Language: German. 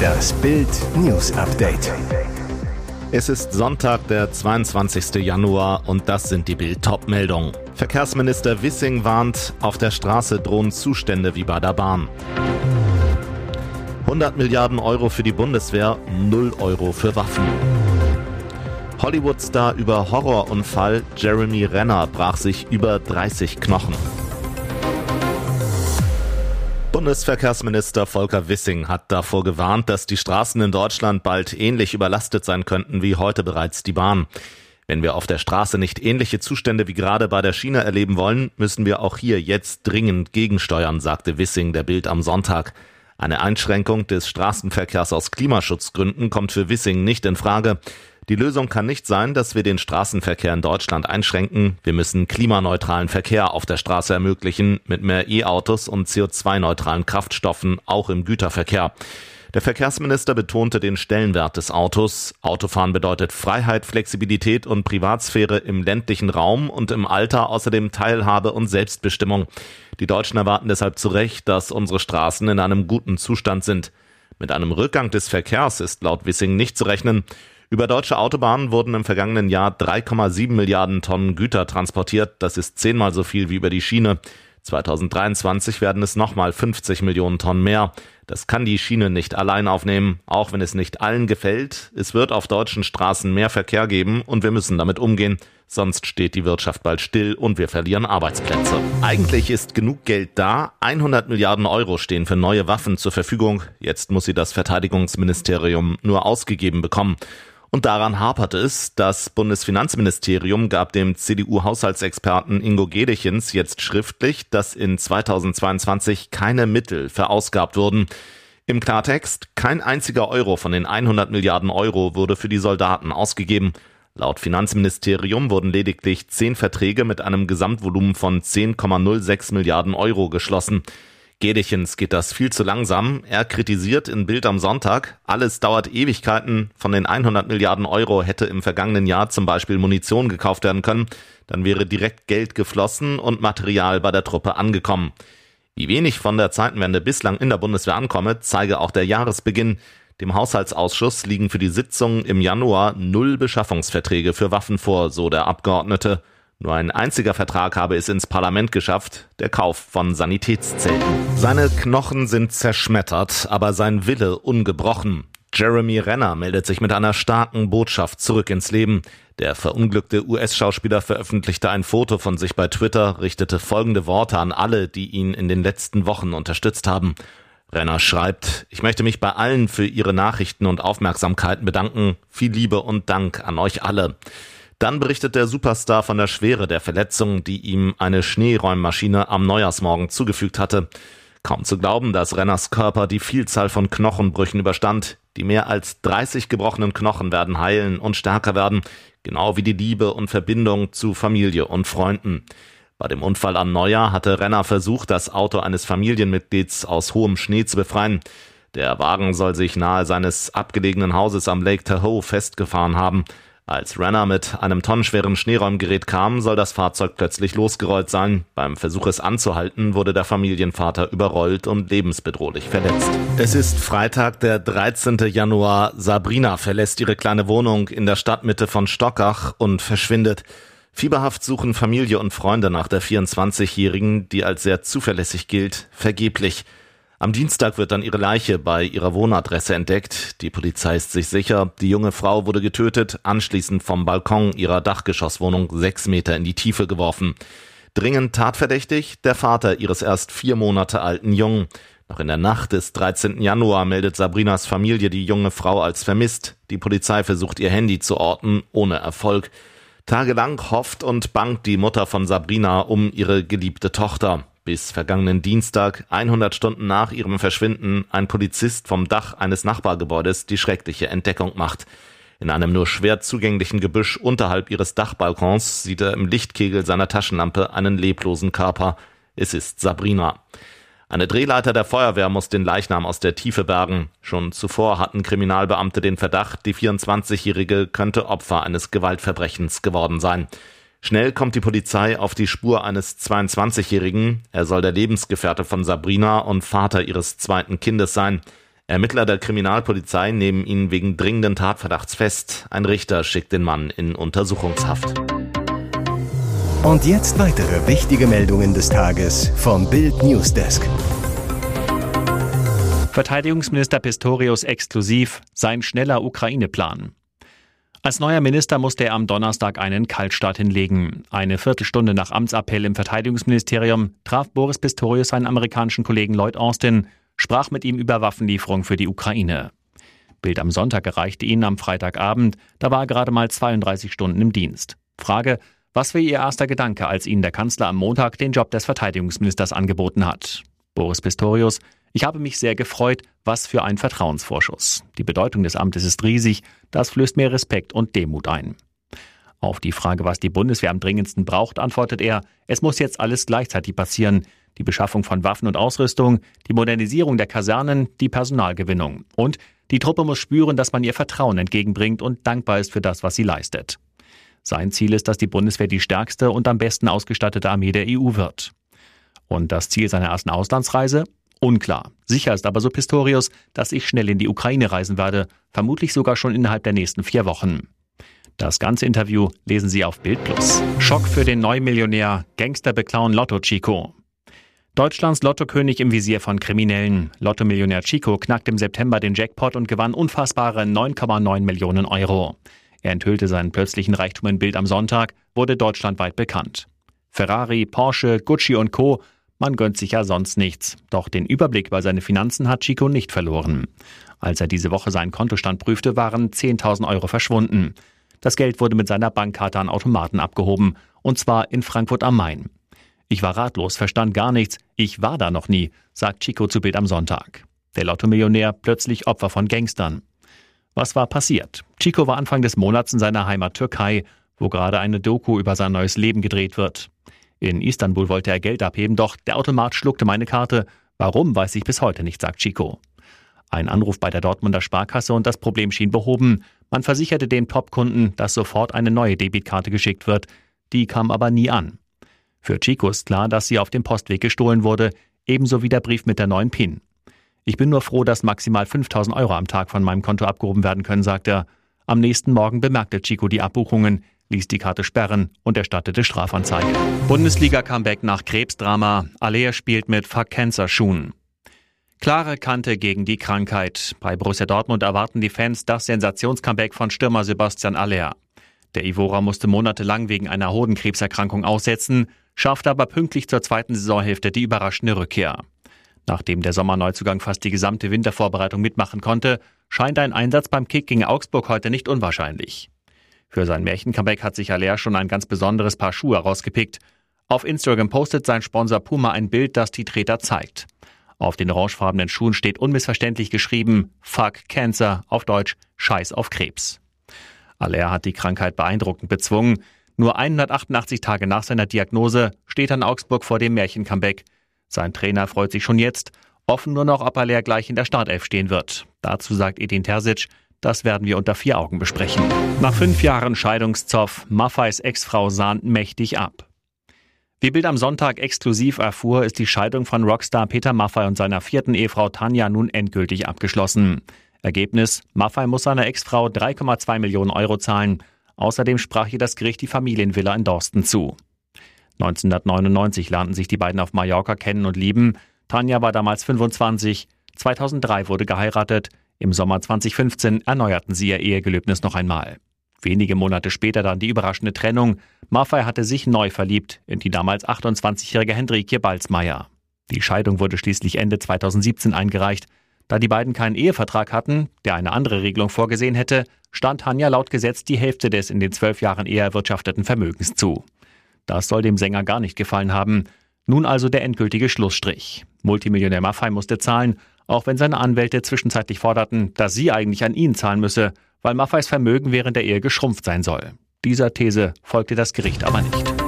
Das Bild News Update. Es ist Sonntag, der 22. Januar und das sind die Bild meldungen Verkehrsminister Wissing warnt, auf der Straße drohen Zustände wie bei der Bahn. 100 Milliarden Euro für die Bundeswehr, 0 Euro für Waffen. Hollywood-Star über Horrorunfall Jeremy Renner brach sich über 30 Knochen. Bundesverkehrsminister Volker Wissing hat davor gewarnt, dass die Straßen in Deutschland bald ähnlich überlastet sein könnten wie heute bereits die Bahn. Wenn wir auf der Straße nicht ähnliche Zustände wie gerade bei der Schiene erleben wollen, müssen wir auch hier jetzt dringend gegensteuern, sagte Wissing der Bild am Sonntag. Eine Einschränkung des Straßenverkehrs aus Klimaschutzgründen kommt für Wissing nicht in Frage. Die Lösung kann nicht sein, dass wir den Straßenverkehr in Deutschland einschränken. Wir müssen klimaneutralen Verkehr auf der Straße ermöglichen, mit mehr E-Autos und CO2-neutralen Kraftstoffen, auch im Güterverkehr. Der Verkehrsminister betonte den Stellenwert des Autos. Autofahren bedeutet Freiheit, Flexibilität und Privatsphäre im ländlichen Raum und im Alter außerdem Teilhabe und Selbstbestimmung. Die Deutschen erwarten deshalb zu Recht, dass unsere Straßen in einem guten Zustand sind. Mit einem Rückgang des Verkehrs ist laut Wissing nicht zu rechnen. Über deutsche Autobahnen wurden im vergangenen Jahr 3,7 Milliarden Tonnen Güter transportiert. Das ist zehnmal so viel wie über die Schiene. 2023 werden es nochmal 50 Millionen Tonnen mehr. Das kann die Schiene nicht allein aufnehmen, auch wenn es nicht allen gefällt. Es wird auf deutschen Straßen mehr Verkehr geben und wir müssen damit umgehen. Sonst steht die Wirtschaft bald still und wir verlieren Arbeitsplätze. Eigentlich ist genug Geld da. 100 Milliarden Euro stehen für neue Waffen zur Verfügung. Jetzt muss sie das Verteidigungsministerium nur ausgegeben bekommen. Und daran hapert es. Das Bundesfinanzministerium gab dem CDU-Haushaltsexperten Ingo Gedechens jetzt schriftlich, dass in 2022 keine Mittel verausgabt wurden. Im Klartext, kein einziger Euro von den 100 Milliarden Euro wurde für die Soldaten ausgegeben. Laut Finanzministerium wurden lediglich zehn Verträge mit einem Gesamtvolumen von 10,06 Milliarden Euro geschlossen. Gedechens geht das viel zu langsam. Er kritisiert in Bild am Sonntag, alles dauert Ewigkeiten. Von den 100 Milliarden Euro hätte im vergangenen Jahr zum Beispiel Munition gekauft werden können. Dann wäre direkt Geld geflossen und Material bei der Truppe angekommen. Wie wenig von der Zeitenwende bislang in der Bundeswehr ankomme, zeige auch der Jahresbeginn. Dem Haushaltsausschuss liegen für die Sitzung im Januar null Beschaffungsverträge für Waffen vor, so der Abgeordnete. Nur ein einziger Vertrag habe es ins Parlament geschafft, der Kauf von Sanitätszelten. Seine Knochen sind zerschmettert, aber sein Wille ungebrochen. Jeremy Renner meldet sich mit einer starken Botschaft zurück ins Leben. Der verunglückte US-Schauspieler veröffentlichte ein Foto von sich bei Twitter, richtete folgende Worte an alle, die ihn in den letzten Wochen unterstützt haben. Renner schreibt, ich möchte mich bei allen für ihre Nachrichten und Aufmerksamkeiten bedanken. Viel Liebe und Dank an euch alle. Dann berichtet der Superstar von der Schwere der Verletzung, die ihm eine Schneeräummaschine am Neujahrsmorgen zugefügt hatte. Kaum zu glauben, dass Renners Körper die Vielzahl von Knochenbrüchen überstand. Die mehr als 30 gebrochenen Knochen werden heilen und stärker werden, genau wie die Liebe und Verbindung zu Familie und Freunden. Bei dem Unfall am Neujahr hatte Renner versucht, das Auto eines Familienmitglieds aus hohem Schnee zu befreien. Der Wagen soll sich nahe seines abgelegenen Hauses am Lake Tahoe festgefahren haben. Als Renner mit einem tonnenschweren Schneeräumgerät kam, soll das Fahrzeug plötzlich losgerollt sein. Beim Versuch es anzuhalten, wurde der Familienvater überrollt und lebensbedrohlich verletzt. Es ist Freitag, der 13. Januar. Sabrina verlässt ihre kleine Wohnung in der Stadtmitte von Stockach und verschwindet. Fieberhaft suchen Familie und Freunde nach der 24-Jährigen, die als sehr zuverlässig gilt, vergeblich. Am Dienstag wird dann ihre Leiche bei ihrer Wohnadresse entdeckt. Die Polizei ist sich sicher, die junge Frau wurde getötet, anschließend vom Balkon ihrer Dachgeschosswohnung sechs Meter in die Tiefe geworfen. Dringend tatverdächtig der Vater ihres erst vier Monate alten Jungen. Noch in der Nacht des 13. Januar meldet Sabrinas Familie die junge Frau als vermisst. Die Polizei versucht ihr Handy zu orten, ohne Erfolg. Tagelang hofft und bangt die Mutter von Sabrina um ihre geliebte Tochter bis vergangenen Dienstag, 100 Stunden nach ihrem Verschwinden, ein Polizist vom Dach eines Nachbargebäudes die schreckliche Entdeckung macht. In einem nur schwer zugänglichen Gebüsch unterhalb ihres Dachbalkons sieht er im Lichtkegel seiner Taschenlampe einen leblosen Körper. Es ist Sabrina. Eine Drehleiter der Feuerwehr muss den Leichnam aus der Tiefe bergen. Schon zuvor hatten Kriminalbeamte den Verdacht, die 24-Jährige könnte Opfer eines Gewaltverbrechens geworden sein. Schnell kommt die Polizei auf die Spur eines 22-Jährigen. Er soll der Lebensgefährte von Sabrina und Vater ihres zweiten Kindes sein. Ermittler der Kriminalpolizei nehmen ihn wegen dringenden Tatverdachts fest. Ein Richter schickt den Mann in Untersuchungshaft. Und jetzt weitere wichtige Meldungen des Tages vom Bild Newsdesk. Verteidigungsminister Pistorius exklusiv sein schneller Ukraine-Plan. Als neuer Minister musste er am Donnerstag einen Kaltstart hinlegen. Eine Viertelstunde nach Amtsappell im Verteidigungsministerium traf Boris Pistorius seinen amerikanischen Kollegen Lloyd Austin, sprach mit ihm über Waffenlieferung für die Ukraine. Bild am Sonntag erreichte ihn am Freitagabend, da war er gerade mal 32 Stunden im Dienst. Frage, was war Ihr erster Gedanke, als Ihnen der Kanzler am Montag den Job des Verteidigungsministers angeboten hat? Boris Pistorius, ich habe mich sehr gefreut, was für ein Vertrauensvorschuss. Die Bedeutung des Amtes ist riesig, das flößt mir Respekt und Demut ein. Auf die Frage, was die Bundeswehr am dringendsten braucht, antwortet er, es muss jetzt alles gleichzeitig passieren. Die Beschaffung von Waffen und Ausrüstung, die Modernisierung der Kasernen, die Personalgewinnung. Und die Truppe muss spüren, dass man ihr Vertrauen entgegenbringt und dankbar ist für das, was sie leistet. Sein Ziel ist, dass die Bundeswehr die stärkste und am besten ausgestattete Armee der EU wird. Und das Ziel seiner ersten Auslandsreise? Unklar. Sicher ist aber so Pistorius, dass ich schnell in die Ukraine reisen werde, vermutlich sogar schon innerhalb der nächsten vier Wochen. Das ganze Interview lesen Sie auf Bild Plus. Schock für den Neumillionär, Gangster beklauen Lotto Chico. Deutschlands Lottokönig im Visier von Kriminellen. Lottomillionär Chico knackt im September den Jackpot und gewann unfassbare 9,9 Millionen Euro. Er enthüllte seinen plötzlichen Reichtum in Bild am Sonntag, wurde deutschlandweit bekannt. Ferrari, Porsche, Gucci und Co. Man gönnt sich ja sonst nichts. Doch den Überblick über seine Finanzen hat Chico nicht verloren. Als er diese Woche seinen Kontostand prüfte, waren 10.000 Euro verschwunden. Das Geld wurde mit seiner Bankkarte an Automaten abgehoben, und zwar in Frankfurt am Main. Ich war ratlos, verstand gar nichts, ich war da noch nie, sagt Chico zu Bild am Sonntag. Der Lottomillionär plötzlich Opfer von Gangstern. Was war passiert? Chico war Anfang des Monats in seiner Heimat Türkei, wo gerade eine Doku über sein neues Leben gedreht wird. In Istanbul wollte er Geld abheben, doch der Automat schluckte meine Karte. Warum, weiß ich bis heute nicht, sagt Chico. Ein Anruf bei der Dortmunder Sparkasse und das Problem schien behoben. Man versicherte den Top-Kunden, dass sofort eine neue Debitkarte geschickt wird. Die kam aber nie an. Für Chico ist klar, dass sie auf dem Postweg gestohlen wurde, ebenso wie der Brief mit der neuen PIN. Ich bin nur froh, dass maximal 5000 Euro am Tag von meinem Konto abgehoben werden können, sagt er. Am nächsten Morgen bemerkte Chico die Abbuchungen, ließ die Karte sperren und erstattete Strafanzeige. Bundesliga-Comeback nach Krebsdrama. Alea spielt mit Fuck Cancer Schuhen. Klare Kante gegen die Krankheit. Bei Borussia Dortmund erwarten die Fans das Sensationscomeback von Stürmer Sebastian Aller. Der Ivora musste monatelang wegen einer Hodenkrebserkrankung aussetzen, schaffte aber pünktlich zur zweiten Saisonhälfte die überraschende Rückkehr. Nachdem der Sommerneuzugang fast die gesamte Wintervorbereitung mitmachen konnte, scheint ein Einsatz beim Kick gegen Augsburg heute nicht unwahrscheinlich. Für sein Märchen-Comeback hat sich Aller schon ein ganz besonderes Paar Schuhe rausgepickt. Auf Instagram postet sein Sponsor Puma ein Bild, das die Treter zeigt. Auf den orangefarbenen Schuhen steht unmissverständlich geschrieben Fuck Cancer, auf Deutsch Scheiß auf Krebs. Aller hat die Krankheit beeindruckend bezwungen. Nur 188 Tage nach seiner Diagnose steht er Augsburg vor dem Märchen-Comeback. Sein Trainer freut sich schon jetzt. Offen nur noch, ob Aller gleich in der Startelf stehen wird. Dazu sagt Edin Terzic, das werden wir unter vier Augen besprechen. Nach fünf Jahren Scheidungszoff, Maffeis Ex-Frau sahnt mächtig ab. Wie Bild am Sonntag exklusiv erfuhr, ist die Scheidung von Rockstar Peter Maffei und seiner vierten Ehefrau Tanja nun endgültig abgeschlossen. Ergebnis: Maffei muss seiner Ex-Frau 3,2 Millionen Euro zahlen. Außerdem sprach ihr das Gericht die Familienvilla in Dorsten zu. 1999 lernten sich die beiden auf Mallorca kennen und lieben. Tanja war damals 25. 2003 wurde geheiratet. Im Sommer 2015 erneuerten sie ihr Ehegelöbnis noch einmal. Wenige Monate später dann die überraschende Trennung. Maffei hatte sich neu verliebt in die damals 28-jährige Hendrikje Balzmeier. Die Scheidung wurde schließlich Ende 2017 eingereicht. Da die beiden keinen Ehevertrag hatten, der eine andere Regelung vorgesehen hätte, stand Hanja laut Gesetz die Hälfte des in den zwölf Jahren eher erwirtschafteten Vermögens zu. Das soll dem Sänger gar nicht gefallen haben. Nun also der endgültige Schlussstrich. Multimillionär Maffei musste zahlen, auch wenn seine Anwälte zwischenzeitlich forderten, dass sie eigentlich an ihn zahlen müsse, weil Maffeis Vermögen während der Ehe geschrumpft sein soll. Dieser These folgte das Gericht aber nicht.